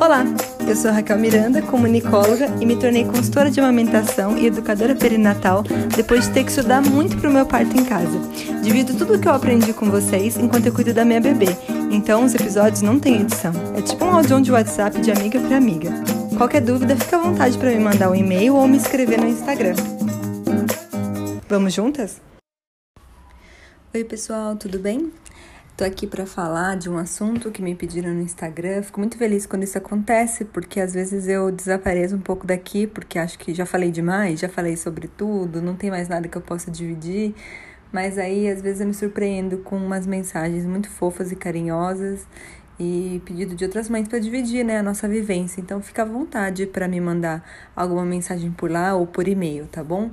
Olá, eu sou Raquel Miranda, comunicóloga e me tornei consultora de amamentação e educadora perinatal depois de ter que estudar muito para o meu parto em casa. Divido tudo o que eu aprendi com vocês enquanto eu cuido da minha bebê, então os episódios não têm edição. É tipo um áudio de WhatsApp de amiga para amiga. Qualquer dúvida, fica à vontade para me mandar um e-mail ou me escrever no Instagram. Vamos juntas? Oi, pessoal, tudo bem? Tô aqui para falar de um assunto que me pediram no Instagram. Fico muito feliz quando isso acontece, porque às vezes eu desapareço um pouco daqui, porque acho que já falei demais, já falei sobre tudo, não tem mais nada que eu possa dividir. Mas aí às vezes eu me surpreendo com umas mensagens muito fofas e carinhosas e pedido de outras mães para dividir, né, a nossa vivência. Então fica à vontade para me mandar alguma mensagem por lá ou por e-mail, tá bom?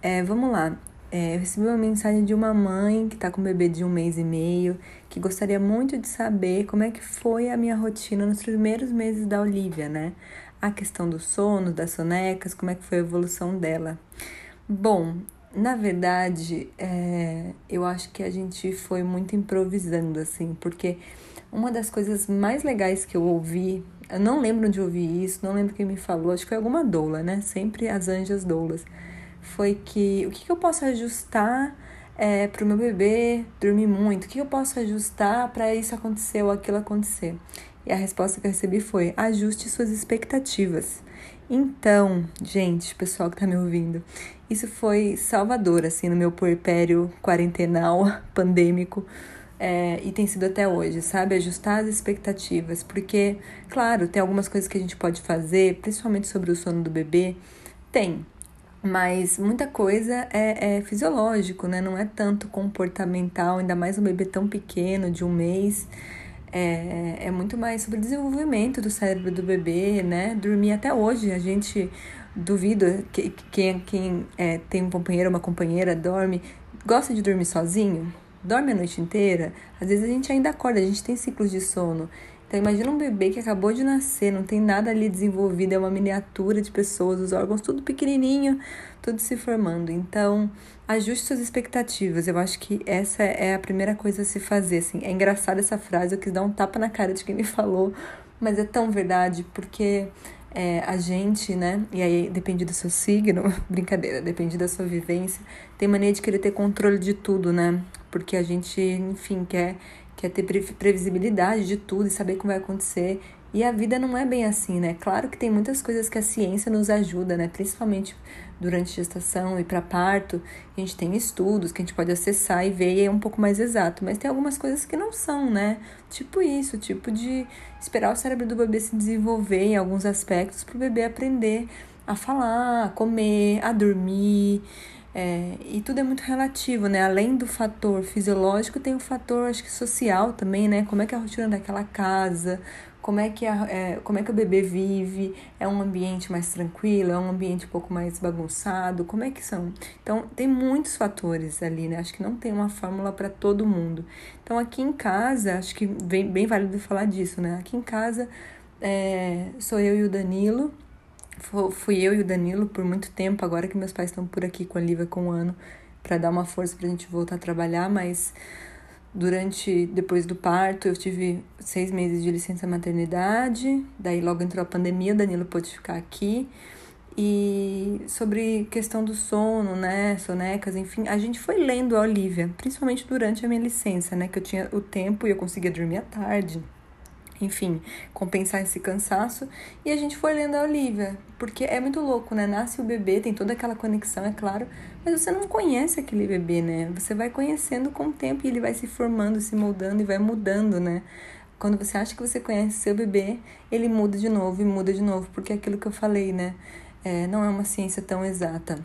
É, vamos lá. É, eu recebi uma mensagem de uma mãe que está com um bebê de um mês e meio, que gostaria muito de saber como é que foi a minha rotina nos primeiros meses da Olivia, né? A questão do sono, das sonecas, como é que foi a evolução dela. Bom, na verdade, é, eu acho que a gente foi muito improvisando, assim, porque uma das coisas mais legais que eu ouvi, eu não lembro de ouvir isso, não lembro quem me falou, acho que foi alguma doula, né? Sempre as anjas doulas foi que o que, que eu posso ajustar é, para o meu bebê dormir muito? O que eu posso ajustar para isso acontecer ou aquilo acontecer? E a resposta que eu recebi foi: ajuste suas expectativas. Então, gente, pessoal que está me ouvindo, isso foi salvador, assim, no meu puerpério quarentenal, pandêmico, é, e tem sido até hoje, sabe? Ajustar as expectativas, porque, claro, tem algumas coisas que a gente pode fazer, principalmente sobre o sono do bebê, tem, mas muita coisa é, é, fisiológico, né? Não é tanto comportamental, ainda mais um bebê tão pequeno, de um mês. É, é muito mais sobre desenvolvimento do cérebro do bebê, né? Dormir até hoje, a gente duvida que quem, quem é, tem um companheiro uma companheira dorme, gosta de dormir sozinho, dorme a noite inteira. Às vezes a gente ainda acorda, a gente tem ciclos de sono. Então imagina um bebê que acabou de nascer, não tem nada ali desenvolvido, é uma miniatura de pessoas, os órgãos tudo pequenininho, tudo se formando. Então, ajuste suas expectativas. Eu acho que essa é a primeira coisa a se fazer, assim. É engraçada essa frase, eu quis dar um tapa na cara de quem me falou, mas é tão verdade, porque é, a gente, né? E aí depende do seu signo, brincadeira, depende da sua vivência, tem mania de querer ter controle de tudo, né? Porque a gente, enfim, quer quer ter previsibilidade de tudo e saber como vai acontecer. E a vida não é bem assim, né? Claro que tem muitas coisas que a ciência nos ajuda, né? Principalmente durante gestação e para parto, a gente tem estudos que a gente pode acessar e ver e é um pouco mais exato, mas tem algumas coisas que não são, né? Tipo isso, tipo de esperar o cérebro do bebê se desenvolver em alguns aspectos para o bebê aprender a falar, a comer, a dormir. É, e tudo é muito relativo, né? Além do fator fisiológico, tem o fator, acho que social também, né? Como é que é a rotina daquela casa, como é que, a, é, como é que o bebê vive, é um ambiente mais tranquilo, é um ambiente um pouco mais bagunçado, como é que são? Então, tem muitos fatores ali, né? Acho que não tem uma fórmula para todo mundo. Então, aqui em casa, acho que bem, bem válido falar disso, né? Aqui em casa, é, sou eu e o Danilo, fui eu e o Danilo por muito tempo, agora que meus pais estão por aqui com a Lívia com um ano, para dar uma força para a gente voltar a trabalhar, mas durante, depois do parto, eu tive seis meses de licença maternidade, daí logo entrou a pandemia, o Danilo pôde ficar aqui, e sobre questão do sono, né, sonecas, enfim, a gente foi lendo a Olivia, principalmente durante a minha licença, né, que eu tinha o tempo e eu conseguia dormir à tarde, enfim, compensar esse cansaço. E a gente foi lendo a Olivia, porque é muito louco, né? Nasce o bebê, tem toda aquela conexão, é claro, mas você não conhece aquele bebê, né? Você vai conhecendo com o tempo e ele vai se formando, se moldando e vai mudando, né? Quando você acha que você conhece seu bebê, ele muda de novo e muda de novo, porque é aquilo que eu falei, né? É, não é uma ciência tão exata.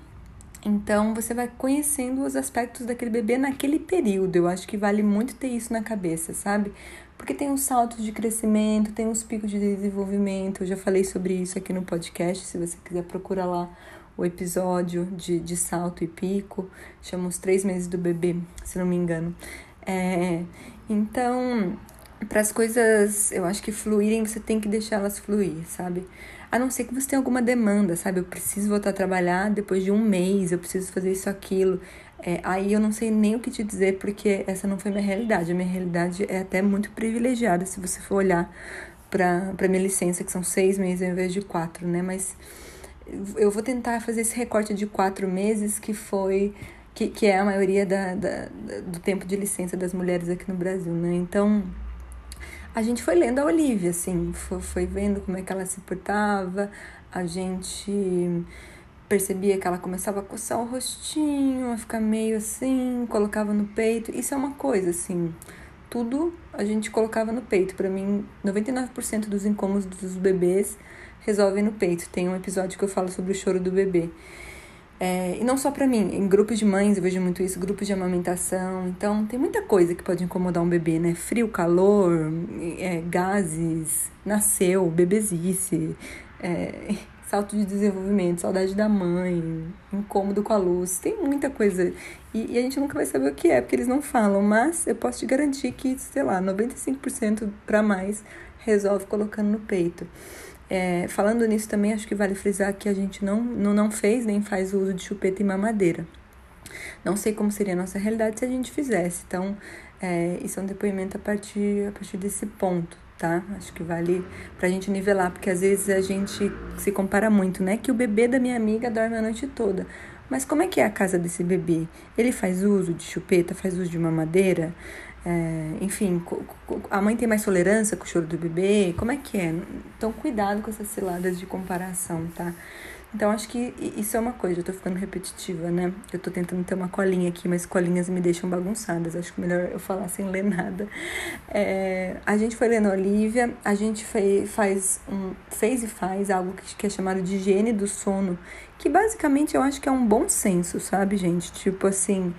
Então você vai conhecendo os aspectos daquele bebê naquele período. Eu acho que vale muito ter isso na cabeça, sabe? Porque tem os saltos de crescimento, tem os picos de desenvolvimento. Eu já falei sobre isso aqui no podcast. Se você quiser procurar lá o episódio de, de salto e pico, chama os três meses do bebê, se não me engano. É, então, para as coisas, eu acho que fluírem, você tem que deixar elas fluir, sabe? A não ser que você tenha alguma demanda, sabe? Eu preciso voltar a trabalhar depois de um mês, eu preciso fazer isso, aquilo. É, aí eu não sei nem o que te dizer, porque essa não foi minha realidade. A minha realidade é até muito privilegiada, se você for olhar para minha licença, que são seis meses ao invés de quatro, né? Mas eu vou tentar fazer esse recorte de quatro meses, que foi. que, que é a maioria da, da, do tempo de licença das mulheres aqui no Brasil, né? Então a gente foi lendo a Olivia, assim, foi, foi vendo como é que ela se portava, a gente percebia que ela começava a coçar o rostinho, a ficar meio assim, colocava no peito. Isso é uma coisa, assim, tudo a gente colocava no peito. Para mim, 99% dos incômodos dos bebês resolvem no peito. Tem um episódio que eu falo sobre o choro do bebê. É, e não só para mim, em grupos de mães eu vejo muito isso, grupos de amamentação. Então, tem muita coisa que pode incomodar um bebê, né? Frio, calor, é, gases, nasceu, bebezice, é, salto de desenvolvimento, saudade da mãe, incômodo com a luz. Tem muita coisa. E, e a gente nunca vai saber o que é, porque eles não falam. Mas eu posso te garantir que, sei lá, 95% para mais resolve colocando no peito. É, falando nisso também, acho que vale frisar que a gente não, não, não fez nem faz o uso de chupeta e mamadeira. Não sei como seria a nossa realidade se a gente fizesse. Então, é, isso é um depoimento a partir, a partir desse ponto, tá? Acho que vale pra gente nivelar, porque às vezes a gente se compara muito, né? Que o bebê da minha amiga dorme a noite toda. Mas como é que é a casa desse bebê? Ele faz uso de chupeta, faz uso de mamadeira? É, enfim, a mãe tem mais tolerância com o choro do bebê? Como é que é? Então, cuidado com essas ciladas de comparação, tá? Então, acho que isso é uma coisa, eu tô ficando repetitiva, né? Eu tô tentando ter uma colinha aqui, mas colinhas me deixam bagunçadas. Acho que melhor eu falar sem ler nada. É, a gente foi lendo Olivia, a gente fez, faz um, fez e faz algo que, que é chamado de higiene do sono, que basicamente eu acho que é um bom senso, sabe, gente? Tipo assim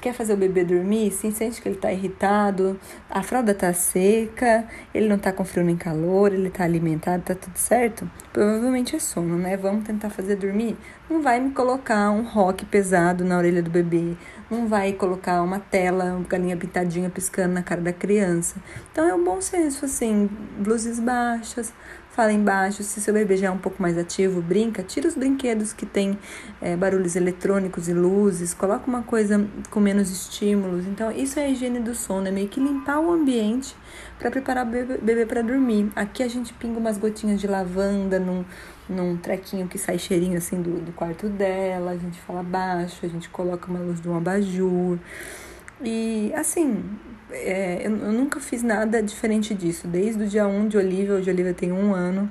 quer fazer o bebê dormir, sim, sente que ele está irritado, a fralda está seca, ele não está com frio nem calor, ele está alimentado, está tudo certo, provavelmente é sono, né? Vamos tentar fazer dormir? Não vai me colocar um rock pesado na orelha do bebê, não vai colocar uma tela, uma galinha pintadinha piscando na cara da criança. Então é um bom senso, assim, luzes baixas, fala embaixo. Se seu bebê já é um pouco mais ativo, brinca, tira os brinquedos que tem é, barulhos eletrônicos e luzes, coloca uma coisa com menos estímulos. Então, isso é a higiene do sono, é meio que limpar o ambiente para preparar o bebê, para dormir. Aqui a gente pinga umas gotinhas de lavanda num, num trequinho que sai cheirinho assim do, do quarto dela, a gente fala baixo, a gente coloca uma luz de um abajur. E assim, é, eu, eu, nunca fiz nada diferente disso. Desde o dia 1 de Olivia, hoje Olivia tem um ano,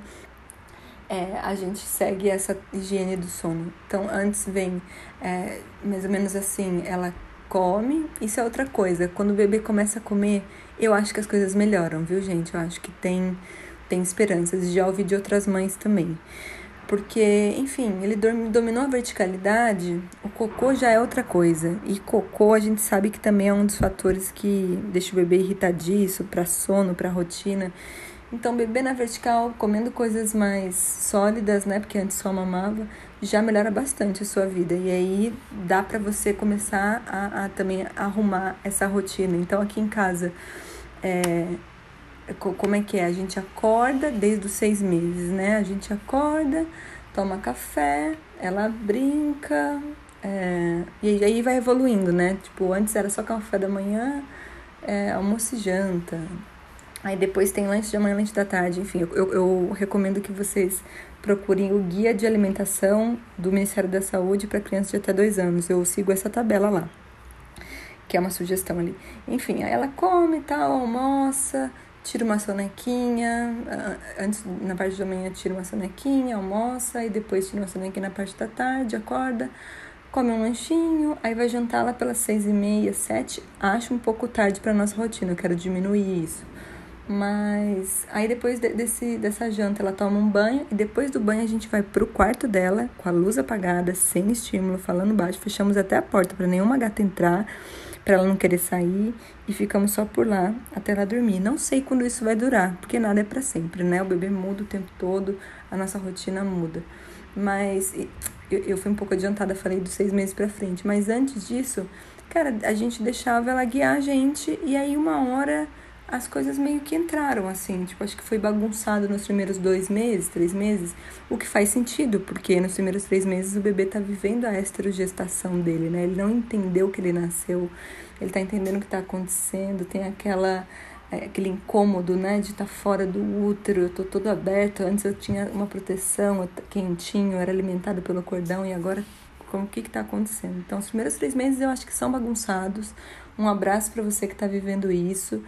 é, a gente segue essa higiene do sono. Então, antes vem é, mais ou menos assim, ela come, isso é outra coisa. Quando o bebê começa a comer, eu acho que as coisas melhoram, viu, gente? Eu acho que tem, tem esperanças. Já ouvi de outras mães também porque, enfim, ele dominou a verticalidade, o cocô já é outra coisa. E cocô a gente sabe que também é um dos fatores que deixa o bebê irritadiço para sono, para rotina. Então, beber na vertical, comendo coisas mais sólidas, né? Porque antes só mamava, já melhora bastante a sua vida. E aí dá para você começar a, a, também arrumar essa rotina. Então, aqui em casa, é, como é que é? A gente acorda desde os seis meses, né? A gente acorda, toma café, ela brinca, é, e aí vai evoluindo, né? Tipo, antes era só café da manhã, é, almoço e janta. Aí depois tem lanche de manhã, lanche da tarde. Enfim, eu, eu, recomendo que vocês procurem o guia de alimentação do Ministério da Saúde para crianças de até dois anos. Eu sigo essa tabela lá, que é uma sugestão ali. Enfim, aí ela come, tal, almoça, tira uma sonequinha, antes na parte da manhã tira uma sonequinha, almoça, e depois tira uma sonequinha na parte da tarde, acorda, come um lanchinho, aí vai jantar lá pelas seis e meia, sete, acho um pouco tarde para nossa rotina, eu quero diminuir isso. Mas aí depois de, desse, dessa janta ela toma um banho e depois do banho a gente vai pro quarto dela com a luz apagada, sem estímulo, falando baixo, fechamos até a porta para nenhuma gata entrar para ela não querer sair e ficamos só por lá até ela dormir. Não sei quando isso vai durar, porque nada é para sempre, né? O bebê muda o tempo todo, a nossa rotina muda. Mas eu, eu fui um pouco adiantada, falei dos seis meses para frente. Mas antes disso, cara, a gente deixava ela guiar a gente e aí uma hora as coisas meio que entraram assim. Tipo, acho que foi bagunçado nos primeiros dois meses, três meses, o que faz sentido, porque nos primeiros três meses o bebê tá vivendo a esterogestação dele, né? Ele não entendeu que ele nasceu, ele tá entendendo o que tá acontecendo, tem aquela é, aquele incômodo, né, de estar tá fora do útero, eu tô todo aberto, antes eu tinha uma proteção, quentinho, era alimentado pelo cordão e agora como o que está acontecendo? Então, os primeiros três meses eu acho que são bagunçados. Um abraço para você que está vivendo isso.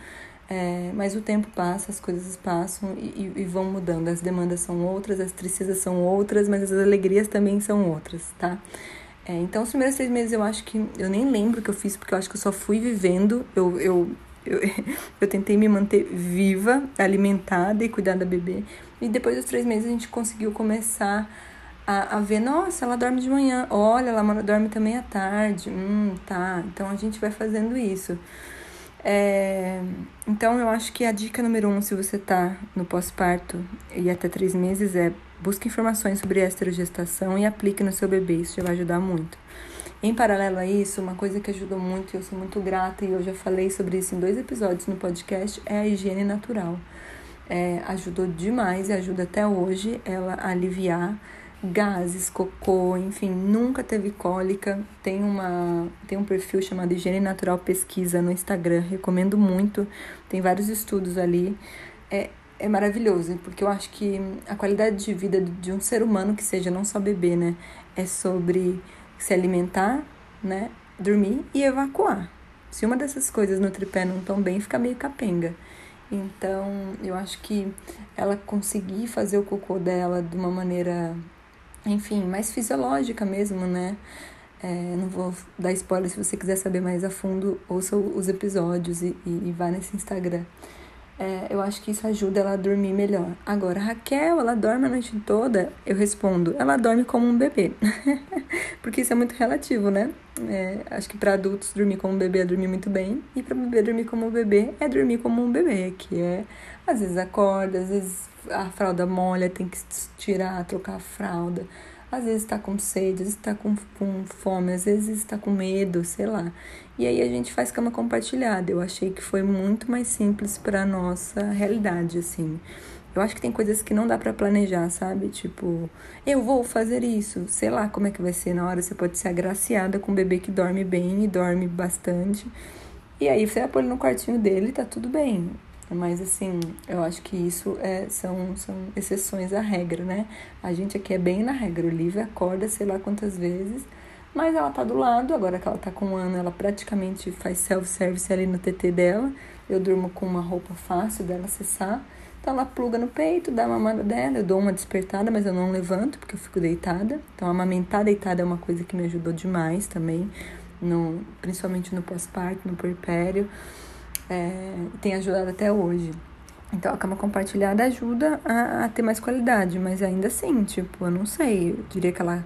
É, mas o tempo passa, as coisas passam e, e, vão mudando. As demandas são outras, as tristezas são outras, mas as alegrias também são outras, tá? É, então, os primeiros três meses eu acho que. Eu nem lembro o que eu fiz, porque eu acho que eu só fui vivendo. Eu, eu, eu, eu tentei me manter viva, alimentada e cuidar da bebê. E depois dos três meses a gente conseguiu começar a, a ver: nossa, ela dorme de manhã, olha, ela dorme também à tarde. Hum, tá. Então a gente vai fazendo isso. É, então, eu acho que a dica número um, se você está no pós-parto e até três meses, é busque informações sobre esterogestação e aplique no seu bebê. Isso já vai ajudar muito. Em paralelo a isso, uma coisa que ajudou muito e eu sou muito grata, e eu já falei sobre isso em dois episódios no podcast, é a higiene natural. É, ajudou demais e ajuda até hoje ela a aliviar gases, cocô, enfim, nunca teve cólica. Tem uma tem um perfil chamado Higiene Natural Pesquisa no Instagram, recomendo muito. Tem vários estudos ali. É é maravilhoso, porque eu acho que a qualidade de vida de um ser humano que seja não só bebê, né, é sobre se alimentar, né, dormir e evacuar. Se uma dessas coisas no tripé não estão bem, fica meio capenga. Então, eu acho que ela conseguir fazer o cocô dela de uma maneira enfim, mais fisiológica mesmo, né? É, não vou dar spoiler se você quiser saber mais a fundo, ouça os episódios e, e, e vá nesse Instagram. É, eu acho que isso ajuda ela a dormir melhor. Agora, Raquel, ela dorme a noite toda? Eu respondo, ela dorme como um bebê. Porque isso é muito relativo, né? É, acho que para adultos dormir como um bebê é dormir muito bem, e para bebê dormir como um bebê é dormir como um bebê, que é às vezes acorda, às vezes a fralda molha, tem que tirar, trocar a fralda. Às vezes está com sede, às vezes está com, com fome, às vezes está com medo, sei lá. E aí a gente faz cama compartilhada. Eu achei que foi muito mais simples para nossa realidade, assim. Eu acho que tem coisas que não dá para planejar, sabe? Tipo, eu vou fazer isso, sei lá como é que vai ser na hora. Você pode ser agraciada com um bebê que dorme bem e dorme bastante. E aí você põe no quartinho dele, tá tudo bem. Mas assim, eu acho que isso é, são, são exceções à regra, né? A gente aqui é bem na regra. O Lívia acorda sei lá quantas vezes, mas ela tá do lado, agora que ela tá com um ano, ela praticamente faz self-service ali no TT dela. Eu durmo com uma roupa fácil dela acessar. Então ela pluga no peito, dá a mamada dela, eu dou uma despertada, mas eu não levanto porque eu fico deitada. Então amamentar deitada é uma coisa que me ajudou demais também, no, principalmente no pós-parto, no puerpério é, tem ajudado até hoje. Então a cama compartilhada ajuda a, a, ter mais qualidade, mas ainda assim, tipo, eu não sei, eu diria que ela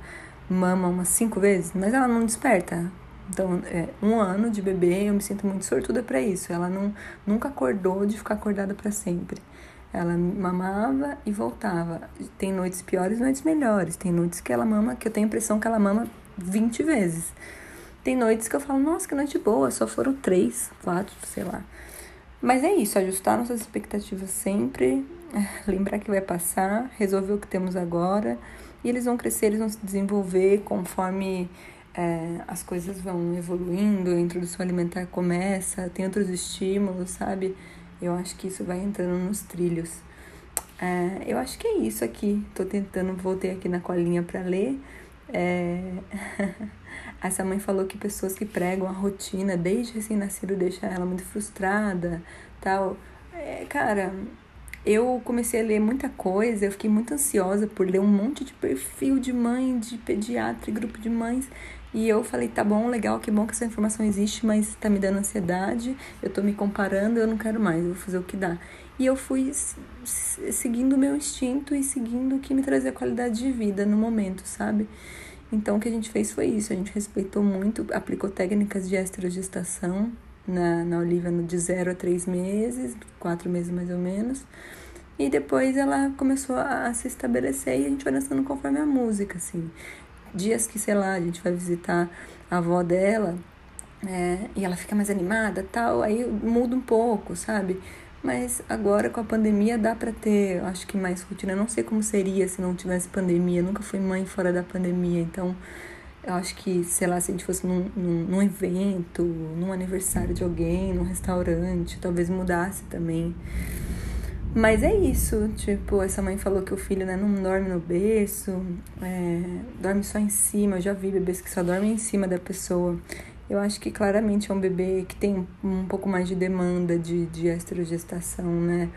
mama umas cinco vezes, mas ela não desperta. Então, é, um ano de bebê, eu me sinto muito sortuda para isso. Ela não, nunca acordou de ficar acordada para sempre. Ela mamava e voltava. Tem noites piores, noites melhores. Tem noites que ela mama, que eu tenho a impressão que ela mama 20 vezes. Tem noites que eu falo, nossa, que noite boa, só foram três, quatro, sei lá. Mas é isso, ajustar nossas expectativas sempre, lembrar que vai passar, resolver o que temos agora, e eles vão crescer, eles vão se desenvolver conforme é, as coisas vão evoluindo, a introdução alimentar começa, tem outros estímulos, sabe? Eu acho que isso vai entrando nos trilhos. É, eu acho que é isso aqui. Tô tentando, voltei aqui na colinha para ler. É... Essa mãe falou que pessoas que pregam a rotina desde recém-nascido deixam ela muito frustrada, tal. É, cara, eu comecei a ler muita coisa, eu fiquei muito ansiosa por ler um monte de perfil de mãe, de pediatra, grupo de mães. E eu falei, tá bom, legal, que bom que essa informação existe, mas tá me dando ansiedade, eu tô me comparando, eu não quero mais, eu vou fazer o que dá. E eu fui seguindo o meu instinto e seguindo o que me trazia qualidade de vida no momento, sabe? Então o que a gente fez foi isso, a gente respeitou muito, aplicou técnicas de esterogestação na, na Olivia de 0 a 3 meses, 4 meses mais ou menos. E depois ela começou a, a, se estabelecer e a gente vai dançando conforme a música, assim. Dias que, sei lá, a gente vai visitar a avó dela é, e ela fica mais animada tal, aí muda um pouco, sabe? Mas agora com a pandemia dá para ter, acho que mais rotina. Eu não sei como seria se não tivesse pandemia. Eu nunca fui mãe fora da pandemia, então Eu acho que, sei lá, se a gente fosse num, num, num evento, num aniversário de alguém, num restaurante, talvez mudasse também. Mas é isso, tipo, essa mãe falou que o filho né, não dorme no berço, é, dorme só em cima. Eu já vi bebês que só dormem em cima da pessoa. Eu acho que claramente é um bebê que tem um pouco mais de demanda de, de estrogestação, né?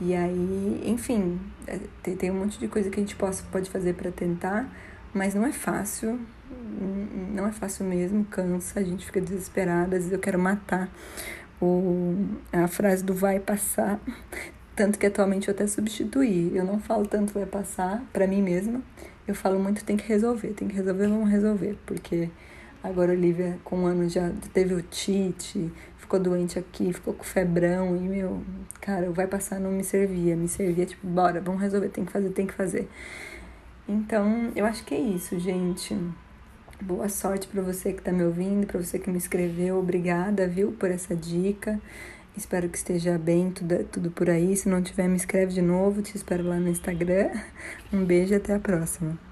E aí, enfim, é, tem, tem um monte de coisa que a gente possa, pode fazer para tentar, mas não é fácil, não é fácil mesmo, cansa, a gente fica desesperada, às vezes eu quero matar o, a frase do vai passar, tanto que atualmente eu até substituí. Eu não falo tanto vai passar para mim mesma, eu falo muito tem que resolver, tem que resolver, vamos resolver, porque agora a Olivia com um ano já teve o Tite, ficou doente aqui, ficou com febrão e, meu, cara, vai passar, não me servia. Me servia, tipo, bora, vamos resolver, tem que fazer, tem que fazer. Então, eu acho que é isso, gente. Boa sorte para você que tá me ouvindo, para você que me escreveu. Obrigada, viu, por essa dica. Espero que esteja bem tudo, tudo por aí. Se não tiver, me escreve de novo. Te espero lá no Instagram. Um beijo e até a próxima.